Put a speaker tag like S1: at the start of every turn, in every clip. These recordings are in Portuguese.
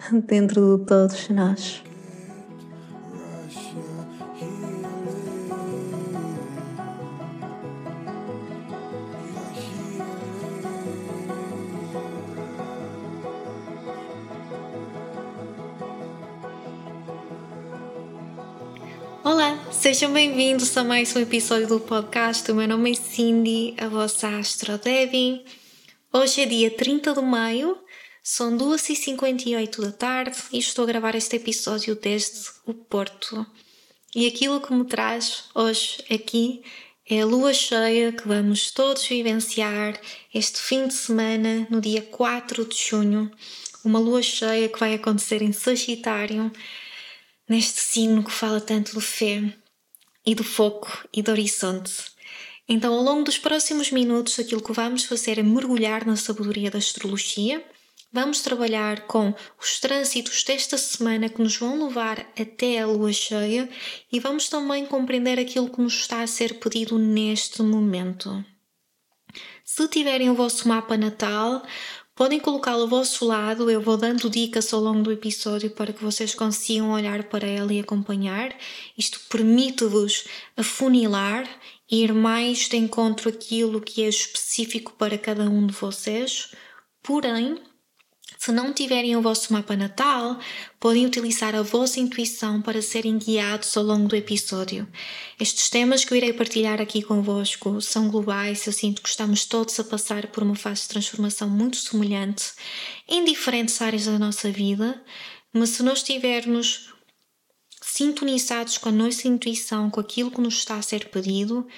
S1: dentro de todos nós. Olá, sejam bem-vindos a mais um episódio do podcast. O meu nome é Cindy, a vossa Astro Devi. Hoje é dia 30 de maio são 2h58 da tarde e estou a gravar este episódio desde o Porto. E aquilo que me traz hoje aqui é a lua cheia que vamos todos vivenciar este fim de semana, no dia 4 de junho. Uma lua cheia que vai acontecer em Sagitário, neste signo que fala tanto do fé e do foco e do horizonte. Então, ao longo dos próximos minutos, aquilo que vamos fazer é mergulhar na sabedoria da astrologia Vamos trabalhar com os trânsitos desta semana que nos vão levar até a lua cheia e vamos também compreender aquilo que nos está a ser pedido neste momento. Se tiverem o vosso mapa natal, podem colocá-lo ao vosso lado. Eu vou dando dicas ao longo do episódio para que vocês consigam olhar para ela e acompanhar. Isto permite-vos afunilar ir mais de encontro aquilo que é específico para cada um de vocês. Porém, se não tiverem o vosso mapa natal, podem utilizar a vossa intuição para serem guiados ao longo do episódio. Estes temas que eu irei partilhar aqui convosco são globais, eu sinto que estamos todos a passar por uma fase de transformação muito semelhante em diferentes áreas da nossa vida, mas se nós estivermos sintonizados com a nossa intuição, com aquilo que nos está a ser pedido,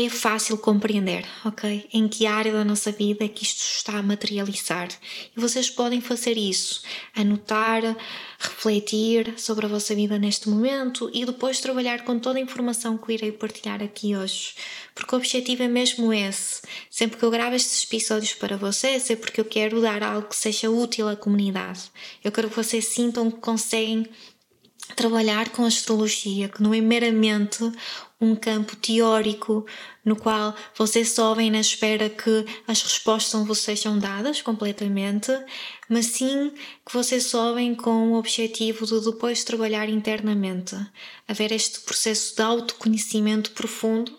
S1: é fácil compreender, ok? Em que área da nossa vida é que isto está a materializar. E vocês podem fazer isso, anotar, refletir sobre a vossa vida neste momento e depois trabalhar com toda a informação que irei partilhar aqui hoje. Porque o objetivo é mesmo esse. Sempre que eu gravo estes episódios para vocês é porque eu quero dar algo que seja útil à comunidade. Eu quero que vocês sintam que conseguem trabalhar com astrologia, que não é meramente um campo teórico no qual vocês vêm na espera que as respostas vos sejam dadas completamente, mas sim que vocês sobem com o objetivo de depois trabalhar internamente, haver este processo de autoconhecimento profundo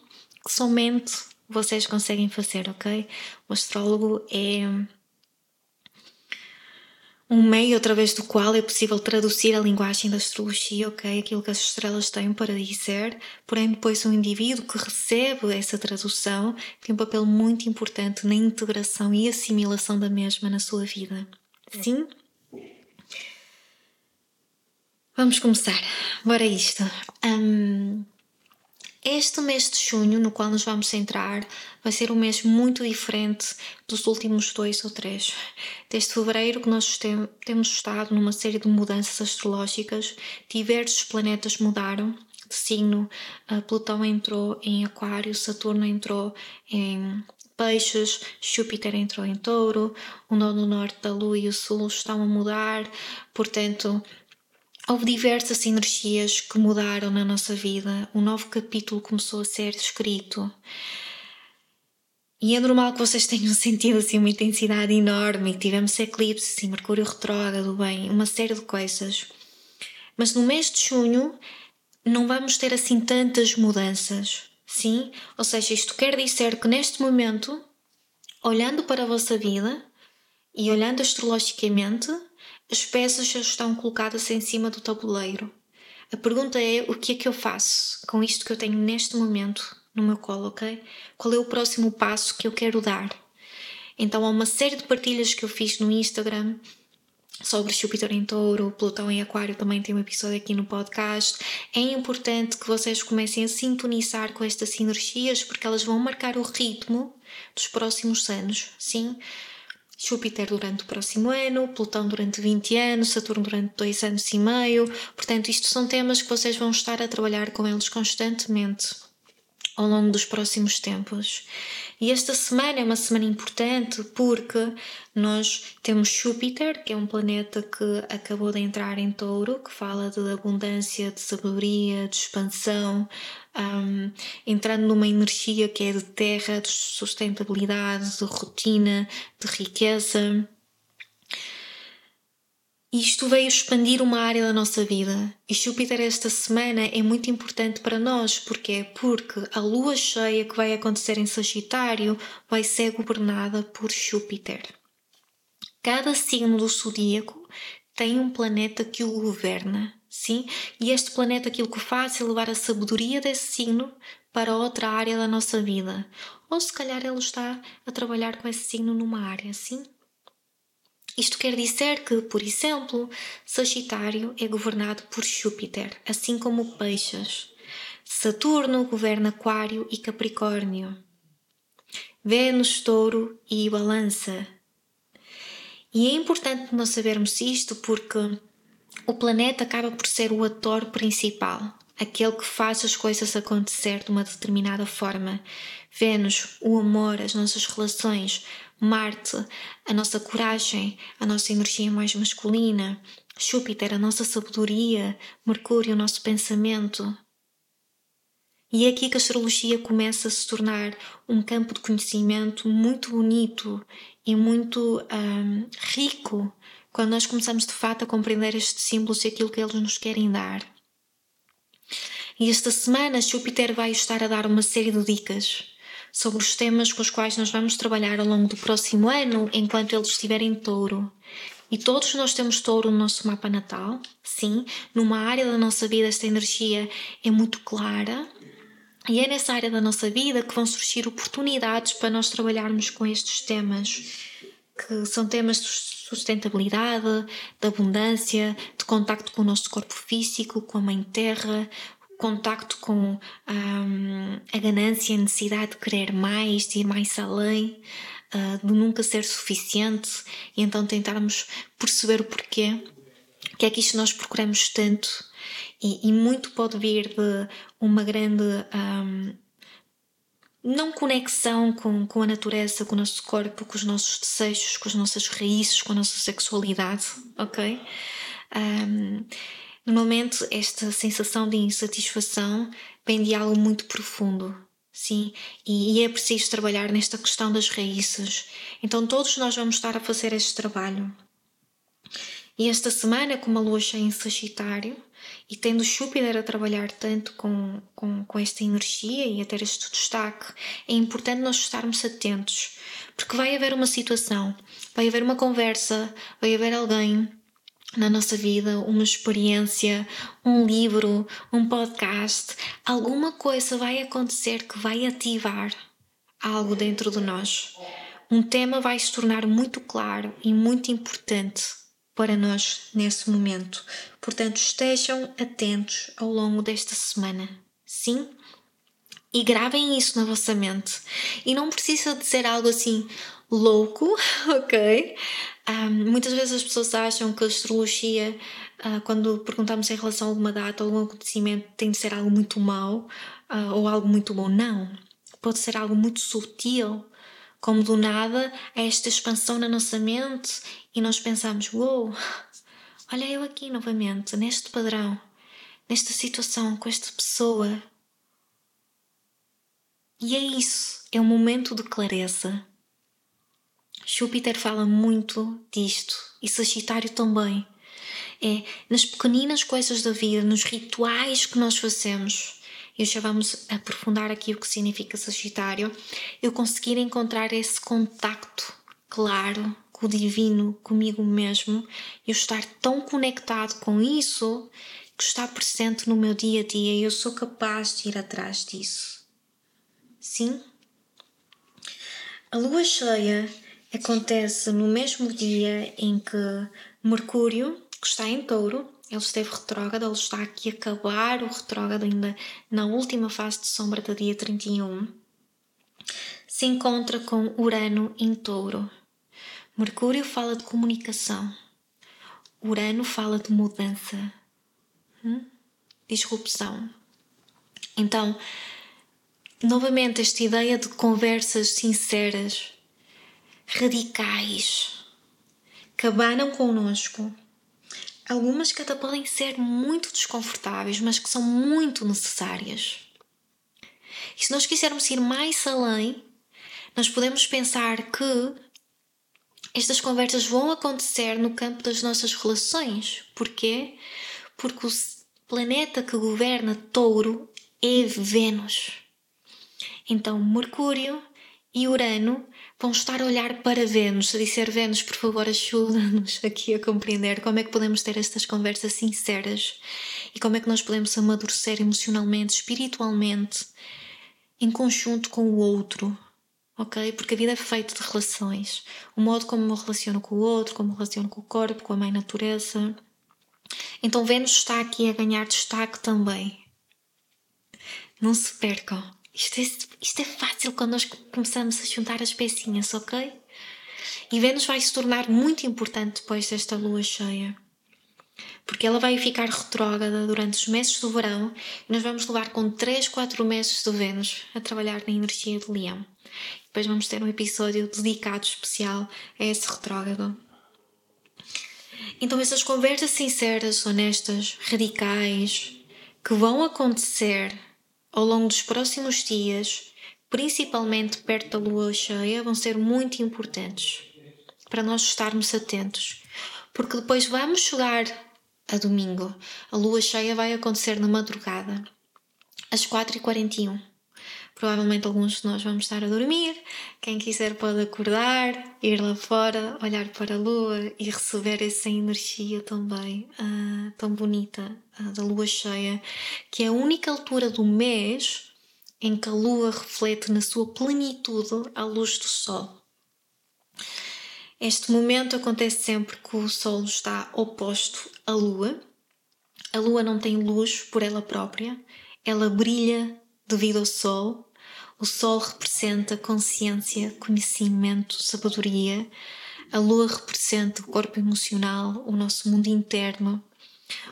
S1: que somente vocês conseguem fazer, ok? O astrólogo é um meio através do qual é possível traduzir a linguagem da astrologia, ok? Aquilo que as estrelas têm para dizer, porém, depois o indivíduo que recebe essa tradução tem um papel muito importante na integração e assimilação da mesma na sua vida. Sim? Vamos começar. Bora isto. Um, este mês de junho, no qual nos vamos centrar, vai ser um mês muito diferente dos últimos dois ou três. Desde fevereiro que nós tem, temos estado numa série de mudanças astrológicas, diversos planetas mudaram de signo. Uh, Plutão entrou em Aquário, Saturno entrou em Peixes, Júpiter entrou em Touro, o nodo norte da Lua e o Sul estão a mudar, portanto Houve diversas energias que mudaram na nossa vida. Um novo capítulo começou a ser escrito. E é normal que vocês tenham sentido assim uma intensidade enorme. Tivemos eclipses, assim, Mercúrio retrógrado, bem, uma série de coisas. Mas no mês de junho não vamos ter assim tantas mudanças, sim? Ou seja, isto quer dizer que neste momento, olhando para a vossa vida e olhando astrologicamente, as peças já estão colocadas em cima do tabuleiro. A pergunta é: o que é que eu faço com isto que eu tenho neste momento no meu colo, ok? Qual é o próximo passo que eu quero dar? Então, há uma série de partilhas que eu fiz no Instagram sobre Júpiter em Touro, Plutão em Aquário, também tem um episódio aqui no podcast. É importante que vocês comecem a sintonizar com estas energias porque elas vão marcar o ritmo dos próximos anos, sim? Júpiter durante o próximo ano, Plutão durante 20 anos, Saturno durante 2 anos e meio. Portanto, isto são temas que vocês vão estar a trabalhar com eles constantemente ao longo dos próximos tempos. E esta semana é uma semana importante porque nós temos Júpiter, que é um planeta que acabou de entrar em touro, que fala de abundância, de sabedoria, de expansão, um, entrando numa energia que é de terra, de sustentabilidade, de rotina, de riqueza. Isto veio expandir uma área da nossa vida. E Júpiter esta semana é muito importante para nós. Porquê? Porque a lua cheia que vai acontecer em Sagitário vai ser governada por Júpiter. Cada signo do zodíaco tem um planeta que o governa, sim? E este planeta aquilo que faz é levar a sabedoria desse signo para outra área da nossa vida. Ou se calhar ele está a trabalhar com esse signo numa área, sim? Isto quer dizer que, por exemplo, Sagitário é governado por Júpiter, assim como Peixes. Saturno governa Aquário e Capricórnio. Vênus, Touro e Balança. E é importante nós sabermos isto porque o planeta acaba por ser o ator principal, aquele que faz as coisas acontecer de uma determinada forma. Vênus, o amor, as nossas relações, Marte, a nossa coragem, a nossa energia mais masculina, Júpiter, a nossa sabedoria, Mercúrio, o nosso pensamento. E é aqui que a astrologia começa a se tornar um campo de conhecimento muito bonito e muito um, rico quando nós começamos de fato a compreender estes símbolos e aquilo que eles nos querem dar. E esta semana Júpiter vai estar a dar uma série de dicas sobre os temas com os quais nós vamos trabalhar ao longo do próximo ano enquanto eles estiverem em touro. E todos nós temos touro no nosso mapa natal, sim, numa área da nossa vida esta energia é muito clara. E é nessa área da nossa vida que vão surgir oportunidades para nós trabalharmos com estes temas, que são temas de sustentabilidade, de abundância, de contacto com o nosso corpo físico, com a Mãe Terra, contacto com um, a ganância, a necessidade de querer mais, de ir mais além, uh, de nunca ser suficiente e então tentarmos perceber o porquê, que é que isto nós procuramos tanto e, e muito pode vir de uma grande um, não conexão com, com a natureza, com o nosso corpo, com os nossos desejos, com as nossas raízes, com a nossa sexualidade, ok? Um, Normalmente, esta sensação de insatisfação vem de algo muito profundo, sim, e é preciso trabalhar nesta questão das raízes. Então, todos nós vamos estar a fazer este trabalho. E esta semana, com a lua cheia em Sagitário, e tendo Júpiter a trabalhar tanto com, com, com esta energia e a ter este destaque, é importante nós estarmos atentos, porque vai haver uma situação, vai haver uma conversa, vai haver alguém na nossa vida, uma experiência, um livro, um podcast, alguma coisa vai acontecer que vai ativar algo dentro de nós. Um tema vai se tornar muito claro e muito importante para nós nesse momento. Portanto, estejam atentos ao longo desta semana. Sim? E gravem isso na vossa mente. E não precisa de ser algo assim louco, ok? Um, muitas vezes as pessoas acham que a astrologia, uh, quando perguntamos em relação a alguma data ou algum acontecimento, tem de ser algo muito mau uh, ou algo muito bom. Não. Pode ser algo muito sutil, como do nada há esta expansão na nossa mente e nós pensamos: uou, wow, olha eu aqui novamente, neste padrão, nesta situação, com esta pessoa. E é isso, é um momento de clareza Júpiter fala muito disto e Sagitário também. É nas pequeninas coisas da vida, nos rituais que nós fazemos. E já vamos aprofundar aqui o que significa Sagitário. Eu conseguir encontrar esse contacto claro com o divino, comigo mesmo, e eu estar tão conectado com isso que está presente no meu dia a dia e eu sou capaz de ir atrás disso. Sim? A lua cheia acontece no mesmo dia em que Mercúrio, que está em touro, ele esteve retrógrado, ele está aqui a acabar o retrógrado ainda na última fase de sombra do dia 31, se encontra com Urano em touro. Mercúrio fala de comunicação. Urano fala de mudança, hum? disrupção. Então, novamente, esta ideia de conversas sinceras, radicais, que abanam connosco. Algumas que até podem ser muito desconfortáveis, mas que são muito necessárias. E se nós quisermos ir mais além, nós podemos pensar que estas conversas vão acontecer no campo das nossas relações. Porquê? Porque o planeta que governa Touro é Vênus. Então, Mercúrio e Urano vão estar a olhar para Vênus, a dizer: Vênus, por favor, ajuda-nos aqui a compreender como é que podemos ter estas conversas sinceras e como é que nós podemos amadurecer emocionalmente, espiritualmente, em conjunto com o outro, ok? Porque a vida é feita de relações. O modo como me relaciono com o outro, como me relaciono com o corpo, com a mãe natureza. Então Vênus está aqui a ganhar destaque também. Não se percam. Isto é, isto é fácil quando nós começamos a juntar as pecinhas, ok? E Vênus vai se tornar muito importante depois desta lua cheia. Porque ela vai ficar retrógrada durante os meses do verão e nós vamos levar com 3, 4 meses de Vênus a trabalhar na energia de Leão. Depois vamos ter um episódio dedicado especial a esse retrógrado. Então, essas conversas sinceras, honestas, radicais, que vão acontecer ao longo dos próximos dias, principalmente perto da lua cheia, vão ser muito importantes para nós estarmos atentos. Porque depois vamos chegar a domingo. A lua cheia vai acontecer na madrugada, às 4h41. Provavelmente alguns de nós vamos estar a dormir. Quem quiser pode acordar, ir lá fora, olhar para a lua e receber essa energia também uh, tão bonita uh, da lua cheia, que é a única altura do mês em que a lua reflete na sua plenitude a luz do sol. Este momento acontece sempre que o sol está oposto à lua. A lua não tem luz por ela própria, ela brilha devido ao sol o Sol representa consciência, conhecimento, sabedoria. A Lua representa o corpo emocional, o nosso mundo interno.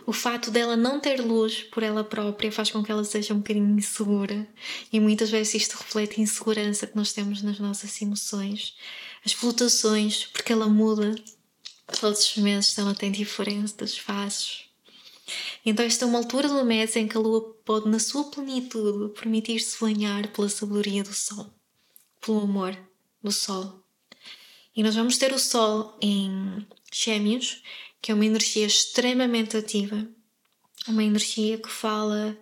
S1: O fato dela não ter luz por ela própria faz com que ela seja um bocadinho insegura e muitas vezes isto reflete a insegurança que nós temos nas nossas emoções. As flutuações, porque ela muda todos os meses, ela tem diferentes fases. Então, esta é uma altura do mês em que a lua pode, na sua plenitude, permitir-se banhar pela sabedoria do sol, pelo amor do sol. E nós vamos ter o sol em Gêmeos, que é uma energia extremamente ativa, uma energia que fala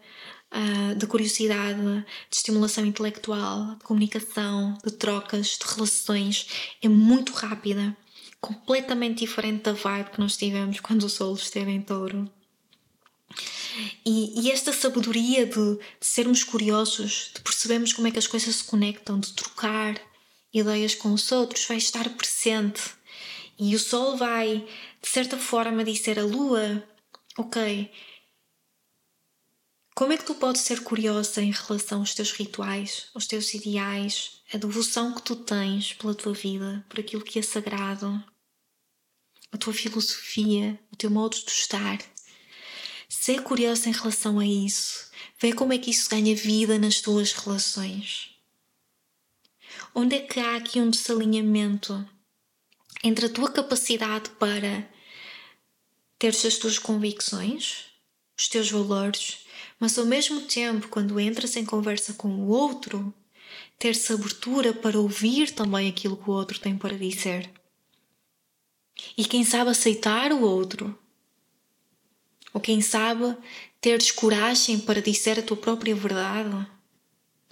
S1: uh, de curiosidade, de estimulação intelectual, de comunicação, de trocas, de relações. É muito rápida, completamente diferente da vibe que nós tivemos quando o Sol esteve em Touro. E, e esta sabedoria de, de, sermos curiosos, de percebermos como é que as coisas se conectam, de trocar ideias com os outros, vai estar presente. E o Sol vai, de certa forma, dizer à Lua: Ok, como é que tu podes ser curiosa em relação aos teus rituais, aos teus ideais, a devoção que tu tens pela tua vida, por aquilo que é sagrado, a tua filosofia, o teu modo de estar? Ser curiosa em relação a isso. Vê como é que isso ganha vida nas tuas relações. Onde é que há aqui um desalinhamento entre a tua capacidade para ter as tuas convicções, os teus valores, mas ao mesmo tempo, quando entras em conversa com o outro, ter-se abertura para ouvir também aquilo que o outro tem para dizer. E quem sabe aceitar o outro ou quem sabe, teres coragem para dizer a tua própria verdade.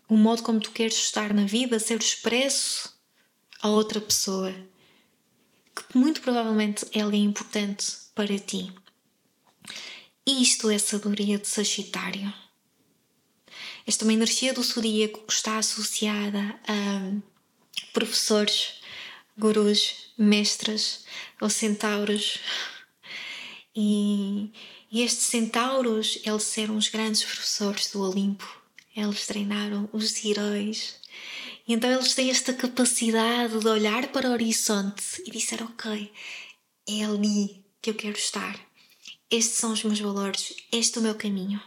S1: O modo como tu queres estar na vida, ser expresso a outra pessoa, que muito provavelmente é alguém importante para ti. Isto é sabedoria de Sagitário. Esta é uma energia do zodíaco que está associada a professores, gurus, mestres ou centauros. E, e estes centauros, eles eram os grandes professores do Olimpo. Eles treinaram os heróis E então eles têm esta capacidade de olhar para o horizonte e dizer: Ok, é ali que eu quero estar. Estes são os meus valores, este é o meu caminho.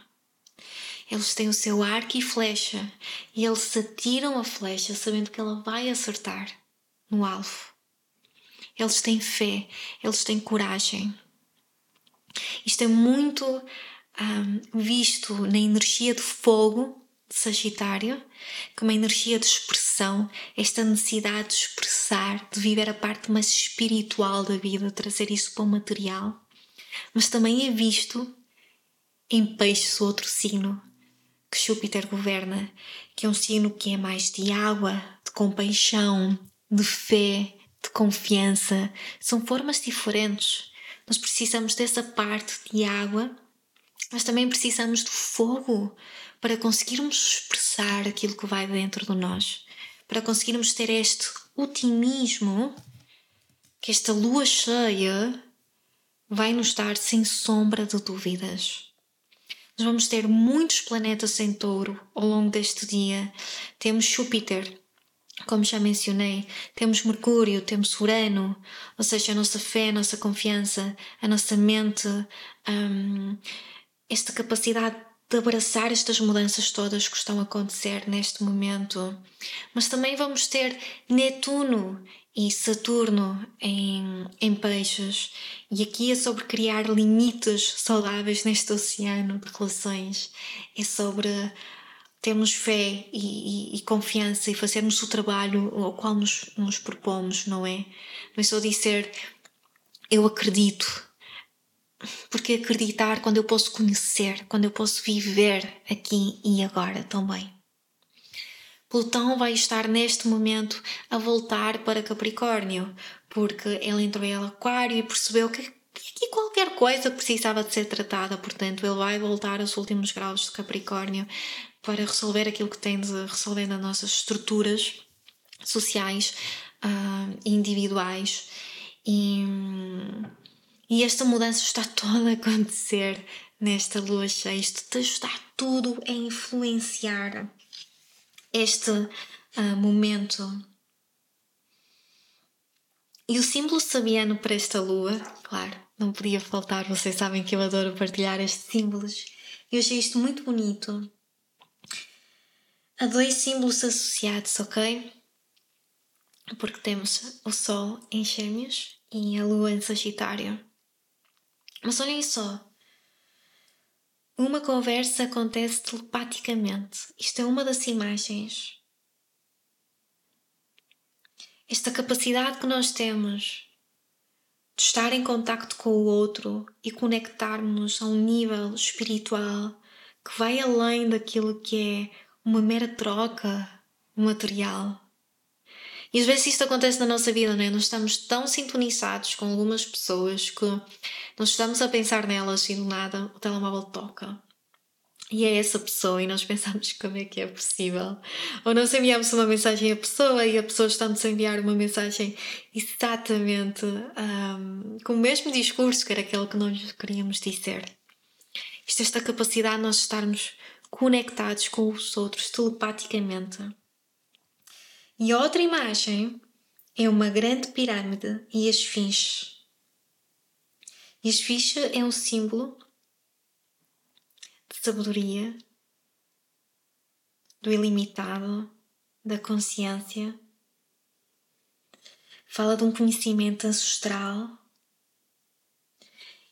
S1: Eles têm o seu arco e flecha e eles atiram a flecha sabendo que ela vai acertar no alvo. Eles têm fé, eles têm coragem. Isto é muito um, visto na energia de fogo de Sagitário, como a energia de expressão, esta necessidade de expressar, de viver a parte mais espiritual da vida, trazer isso para o material. Mas também é visto em Peixes, outro signo que Júpiter governa, que é um signo que é mais de água, de compaixão, de fé, de confiança. São formas diferentes. Nós precisamos dessa parte de água, mas também precisamos do fogo para conseguirmos expressar aquilo que vai dentro de nós, para conseguirmos ter este otimismo que esta lua cheia vai nos dar sem sombra de dúvidas. Nós vamos ter muitos planetas em touro ao longo deste dia. Temos Júpiter, como já mencionei, temos Mercúrio, temos Urano, ou seja, a nossa fé, a nossa confiança, a nossa mente, um, esta capacidade de abraçar estas mudanças todas que estão a acontecer neste momento. Mas também vamos ter Netuno e Saturno em, em peixes. E aqui é sobre criar limites saudáveis neste oceano de relações. É sobre termos fé e, e, e, confiança e fazermos o trabalho ao qual nos, nos propomos, não é? Não é só dizer eu acredito. Porque acreditar quando eu posso conhecer, quando eu posso viver aqui e agora também. Plutão vai estar neste momento a voltar para Capricórnio, porque ele entrou em Aquário e percebeu que aqui qualquer coisa precisava de ser tratada, portanto, ele vai voltar aos últimos graus de Capricórnio para resolver aquilo que tem de resolver nas nossas estruturas sociais uh, individuais e, e esta mudança está toda a acontecer nesta lua cheia. Isto está tudo a influenciar este uh, momento. E o símbolo sabiano para esta lua, claro, não podia faltar, vocês sabem que eu adoro partilhar estes símbolos. Eu achei isto muito bonito Há dois símbolos associados, ok? Porque temos o Sol em Gêmeos e a Lua em Sagitário. Mas olhem só. Uma conversa acontece telepaticamente. Isto é uma das imagens. Esta capacidade que nós temos de estar em contacto com o outro e conectarmos a um nível espiritual que vai além daquilo que é uma mera troca material. E às vezes isto acontece na nossa vida, não é? Nós estamos tão sintonizados com algumas pessoas que nós estamos a pensar nelas e do nada o telemóvel toca. E é essa pessoa, e nós pensamos como é que é possível. Ou nós enviamos uma mensagem à pessoa e a pessoa está-nos a enviar uma mensagem exatamente um, com o mesmo discurso que era aquele que nós queríamos dizer. Isto é esta capacidade de nós estarmos conectados com os outros telepaticamente. E a outra imagem é uma grande pirâmide e a esfinge. E a esfinge é um símbolo de sabedoria, do ilimitado, da consciência. Fala de um conhecimento ancestral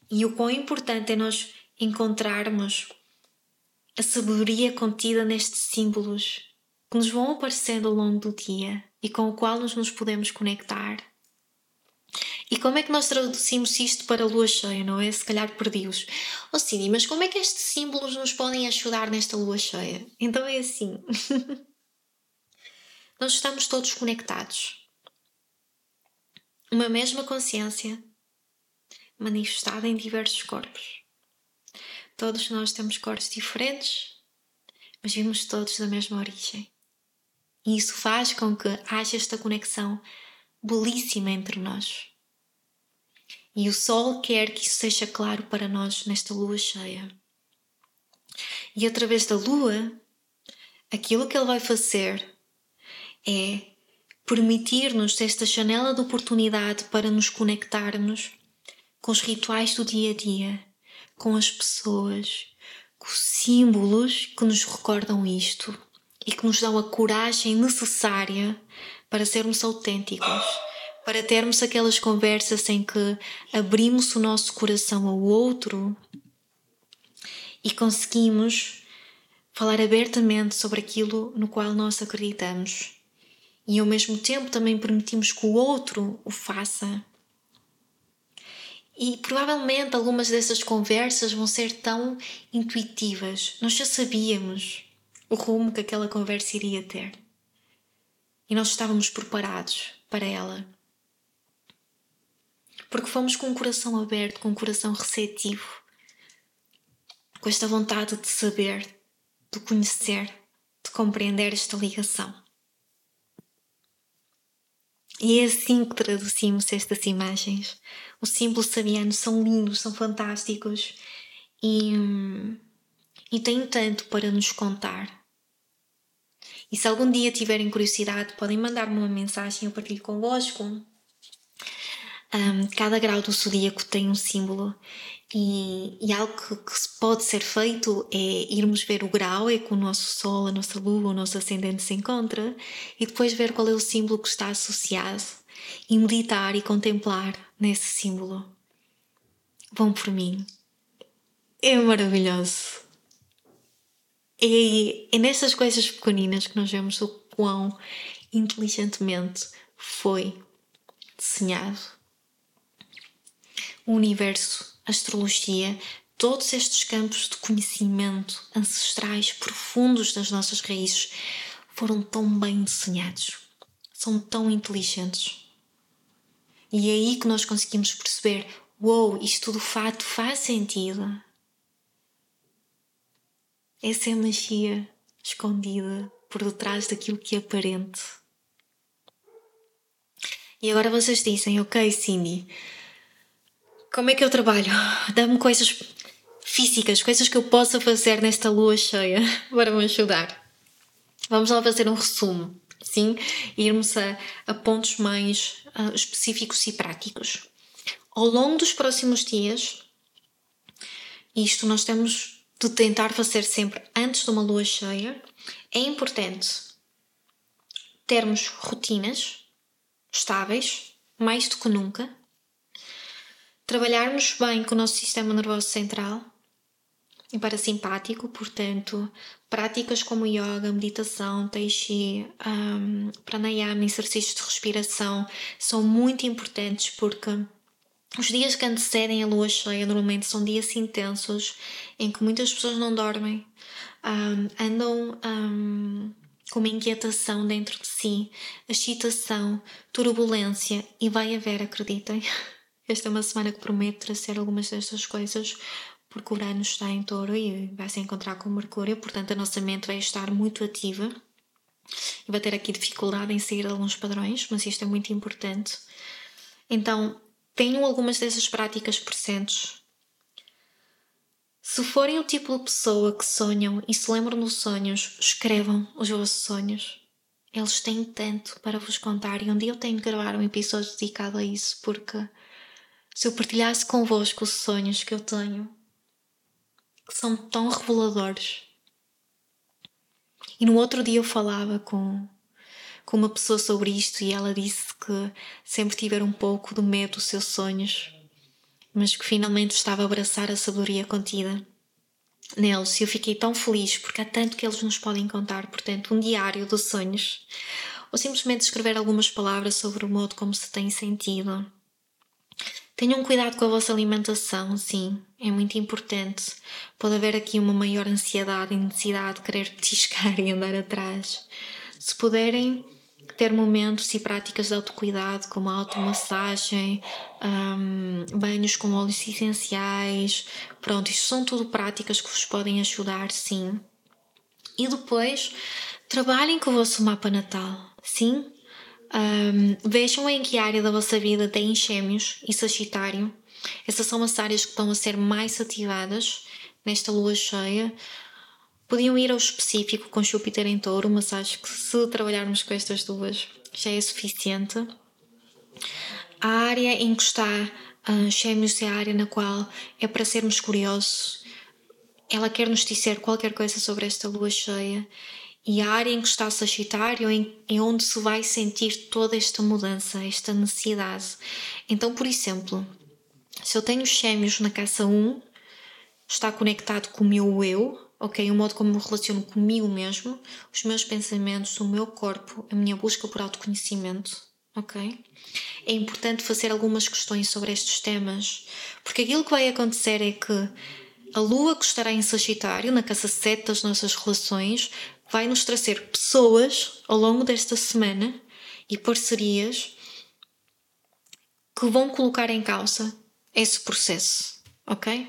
S1: e o quão importante é nós encontrarmos a sabedoria contida nestes símbolos que nos vão aparecendo ao longo do dia e com o qual nos, nos podemos conectar. E como é que nós traduzimos isto para a lua cheia, não é? Se calhar perdi-os. Oh Cidi, mas como é que estes símbolos nos podem ajudar nesta lua cheia? Então é assim. nós estamos todos conectados. Uma mesma consciência manifestada em diversos corpos. Todos nós temos cores diferentes, mas vimos todos da mesma origem. E isso faz com que haja esta conexão belíssima entre nós. E o Sol quer que isso seja claro para nós nesta lua cheia. E através da lua, aquilo que ele vai fazer é permitir-nos esta janela de oportunidade para nos conectarmos com os rituais do dia a dia, com as pessoas, com os símbolos que nos recordam isto e que nos dão a coragem necessária para sermos autênticos, para termos aquelas conversas em que abrimos o nosso coração ao outro e conseguimos falar abertamente sobre aquilo no qual nós acreditamos. E ao mesmo tempo também permitimos que o outro o faça. E provavelmente algumas dessas conversas vão ser tão intuitivas. Nós já sabíamos o rumo que aquela conversa iria ter. E nós estávamos preparados para ela. Porque fomos com o coração aberto, com o coração receptivo, com esta vontade de saber, de conhecer, de compreender esta ligação. E é assim que traduzimos estas imagens. Os símbolos sabianos são lindos, são fantásticos e, e têm tanto para nos contar. E se algum dia tiverem curiosidade, podem mandar-me uma mensagem, eu partilho convosco. Um, cada grau do zodíaco tem um símbolo e, e algo que, que, pode ser feito é irmos ver o grau, é que o nosso Sol, a nossa Lua, o nosso ascendente se encontra e depois ver qual é o símbolo que está associado e meditar e contemplar nesse símbolo. Vão por mim. É maravilhoso. É, é nessas coisas pequeninas que nós vemos o quão inteligentemente foi desenhado o universo, astrologia, todos estes campos de conhecimento ancestrais profundos das nossas raízes foram tão bem desenhados, são tão inteligentes. E é aí que nós conseguimos perceber: uou, wow, isto de fato faz sentido. Essa é a magia escondida por detrás daquilo que é aparente. E agora vocês dizem, ok, Cindy, como é que eu trabalho? Dá-me coisas físicas, coisas que eu possa fazer nesta lua cheia para me ajudar. Vamos lá fazer um resumo, sim? Irmos a, a pontos mais uh, específicos e práticos. Ao longo dos próximos dias, isto nós temos de tentar fazer sempre antes de uma lua cheia, é importante termos rotinas estáveis, mais do que nunca, trabalharmos bem com o nosso sistema nervoso central e parasimpático, portanto, práticas como yoga, meditação, tai chi, um, pranayama, exercícios de respiração são muito importantes porque os dias que antecedem a lua cheia normalmente são dias intensos em que muitas pessoas não dormem, um, andam um, com uma inquietação dentro de si, excitação, turbulência e vai haver, acreditem. Esta é uma semana que promete trazer algumas destas coisas porque Urano está em touro e vai se encontrar com Mercúrio, portanto a nossa mente vai estar muito ativa e vai ter aqui dificuldade em sair de alguns padrões, mas isto é muito importante. Então, tenham algumas dessas práticas presentes. Se forem o tipo de pessoa que sonham e se lembram dos sonhos, escrevam os vossos sonhos. Eles têm tanto para vos contar e um dia eu tenho que gravar um episódio dedicado a isso, porque se eu partilhasse convosco os sonhos que eu tenho, que são tão reveladores. E no outro dia eu falava com com uma pessoa sobre isto e ela disse que sempre tiveram um pouco do medo dos seus sonhos, mas que finalmente estava a abraçar a sabedoria contida neles. E eu fiquei tão feliz porque há tanto que eles nos podem contar. Portanto, um diário dos sonhos, ou simplesmente escrever algumas palavras sobre o modo como se tem sentido. Tenham cuidado com a vossa alimentação, sim, é muito importante. Pode haver aqui uma maior ansiedade e necessidade de querer petiscar e andar atrás. Se puderem, ter momentos e práticas de autocuidado, como a automassagem, um, banhos com óleos essenciais. Pronto, isto são tudo práticas que vos podem ajudar, sim. E depois, trabalhem com o vosso mapa natal, sim? Um, vejam em que área da vossa vida tem Gêmeos e Sagitário. Essas são as áreas que estão a ser mais ativadas nesta lua cheia. Podiam ir ao específico com Júpiter em touro, mas acho que se trabalharmos com estas duas já é suficiente. A área em que está uh, Gêmeos é a área na qual é para sermos curiosos. Ela quer nos dizer qualquer coisa sobre esta lua cheia. E a área em que está Sagitário é onde se vai sentir toda esta mudança, esta necessidade. Então, por exemplo, se eu tenho Gêmeos na casa 1, está conectado com o meu eu, ok? O modo como me relaciono comigo mesmo, os meus pensamentos, o meu corpo, a minha busca por autoconhecimento, ok? É importante fazer algumas questões sobre estes temas, porque aquilo que vai acontecer é que a lua que estará em Sagitário, na casa 7 das nossas relações, vai nos trazer pessoas ao longo desta semana e parcerias que vão colocar em causa esse processo, ok?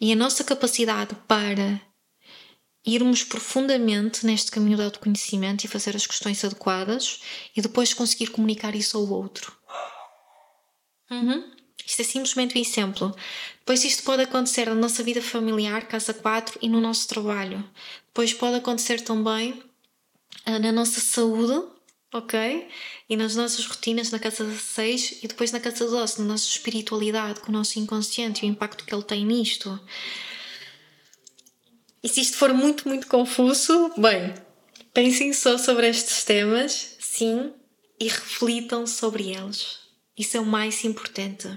S1: E a nossa capacidade para irmos profundamente neste caminho do autoconhecimento e fazer as questões adequadas e depois conseguir comunicar isso ao outro. Uhum. Isto é simplesmente um exemplo. Depois isto pode acontecer na nossa vida familiar, casa 4, e no nosso trabalho. Depois pode acontecer também uh, na nossa saúde, ok? E nas nossas rotinas na casa 6 e depois na casa 12, na nossa espiritualidade, com o nosso inconsciente e o impacto que ele tem nisto. E se isto for muito, muito confuso, bem, pensem só sobre estes temas, sim, e reflitam sobre eles. Isso é o mais importante.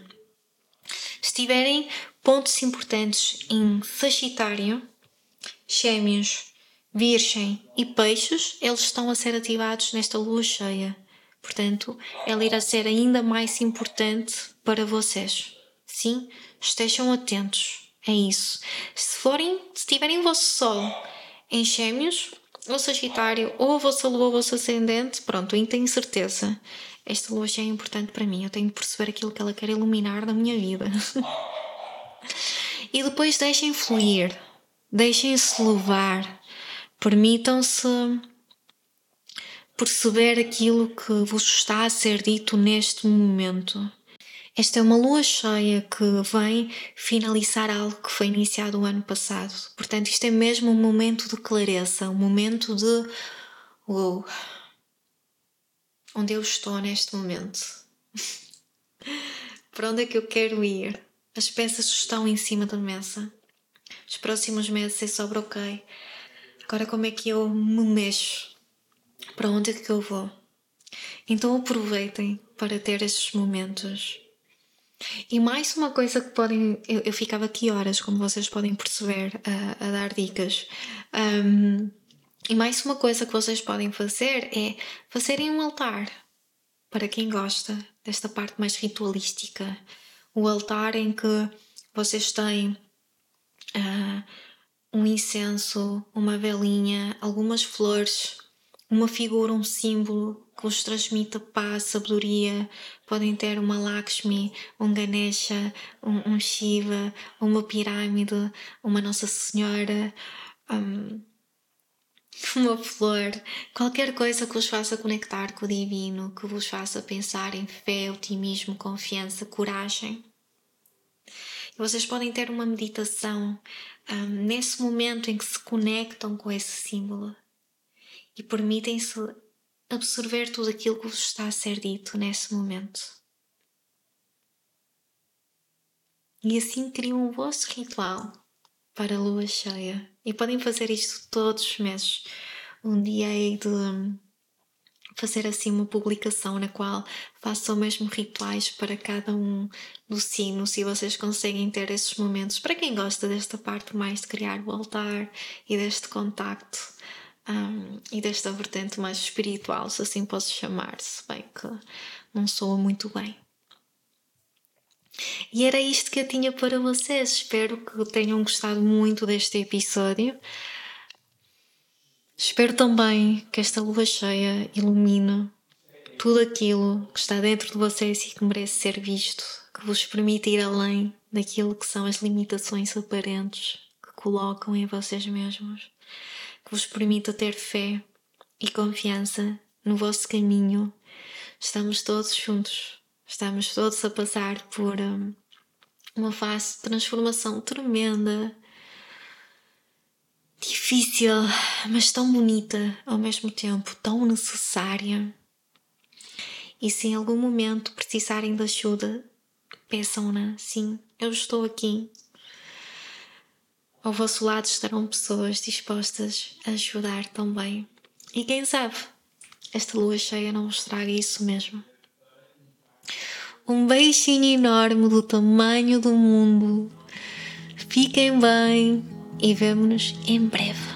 S1: Se tiverem pontos importantes em Sagitário, Gêmeos, Virgem e Peixes, eles estão a ser ativados nesta lua cheia. Portanto, ela irá ser ainda mais importante para vocês. Sim, estejam atentos. É isso. Se forem, se tiverem o vosso Sol em Gêmeos, ou Sagitário, ou a vossa Lua, ou o vosso Ascendente, pronto, aí tenho certeza. Esta Lua já é importante para mim. Eu tenho de perceber aquilo que ela quer iluminar na minha vida. e depois deixem fluir. Deixem-se levar. Permitam-se perceber aquilo que vos está a ser dito neste momento. Esta é uma lua cheia que vem finalizar algo que foi iniciado o ano passado. Portanto, isto é mesmo um momento de clareza, um momento de uou, onde eu estou neste momento. Para onde é que eu quero ir? As peças estão em cima da mesa. Os próximos meses é sobre ok. Agora como é que eu me mexo? Para onde é que eu vou? Então aproveitem para ter estes momentos e mais uma coisa que podem. Eu, eu ficava aqui horas, como vocês podem perceber, a, a dar dicas. Um, e mais uma coisa que vocês podem fazer é fazerem um altar para quem gosta desta parte mais ritualística. O altar em que vocês têm uh, um incenso, uma velinha, algumas flores, uma figura, um símbolo que vos transmita paz, sabedoria. Podem ter uma Lakshmi, um Ganesha, um, um Shiva, uma pirâmide, uma Nossa Senhora, um, uma flor, qualquer coisa que vos faça conectar com o divino, que vos faça pensar em fé, otimismo, confiança, coragem. E vocês podem ter uma meditação um, nesse momento em que se conectam com esse símbolo e permitem-se absorver tudo aquilo que vos está a ser dito nesse momento. E assim criam o vosso ritual para a lua cheia. E podem fazer isto todos os meses. Um dia hei de fazer assim uma publicação na qual façam mesmo rituais para cada um dos signos e vocês conseguem ter esses momentos. Para quem gosta desta parte mais de criar o altar e deste contacto um, e desta vertente mais espiritual, se assim posso chamar, se bem que não soa muito bem. E era isto que eu tinha para vocês. Espero que tenham gostado muito deste episódio. Espero também que esta lua cheia ilumine tudo aquilo que está dentro de vocês e que merece ser visto, que vos permita ir além daquilo que são as limitações aparentes que colocam em vocês mesmos que vos permita ter fé e confiança no vosso caminho. Estamos todos juntos, estamos todos a passar por um, uma fase de transformação tremenda. difícil, mas tão bonita ao mesmo tempo, tão necessária. E se em algum momento precisarem de ajuda, peçam-na. Sim, eu estou aqui. Ao vosso lado estarão pessoas dispostas a ajudar também. E quem sabe, esta lua cheia não vos traga isso mesmo. Um beijinho enorme do tamanho do mundo. Fiquem bem e vemo-nos em breve.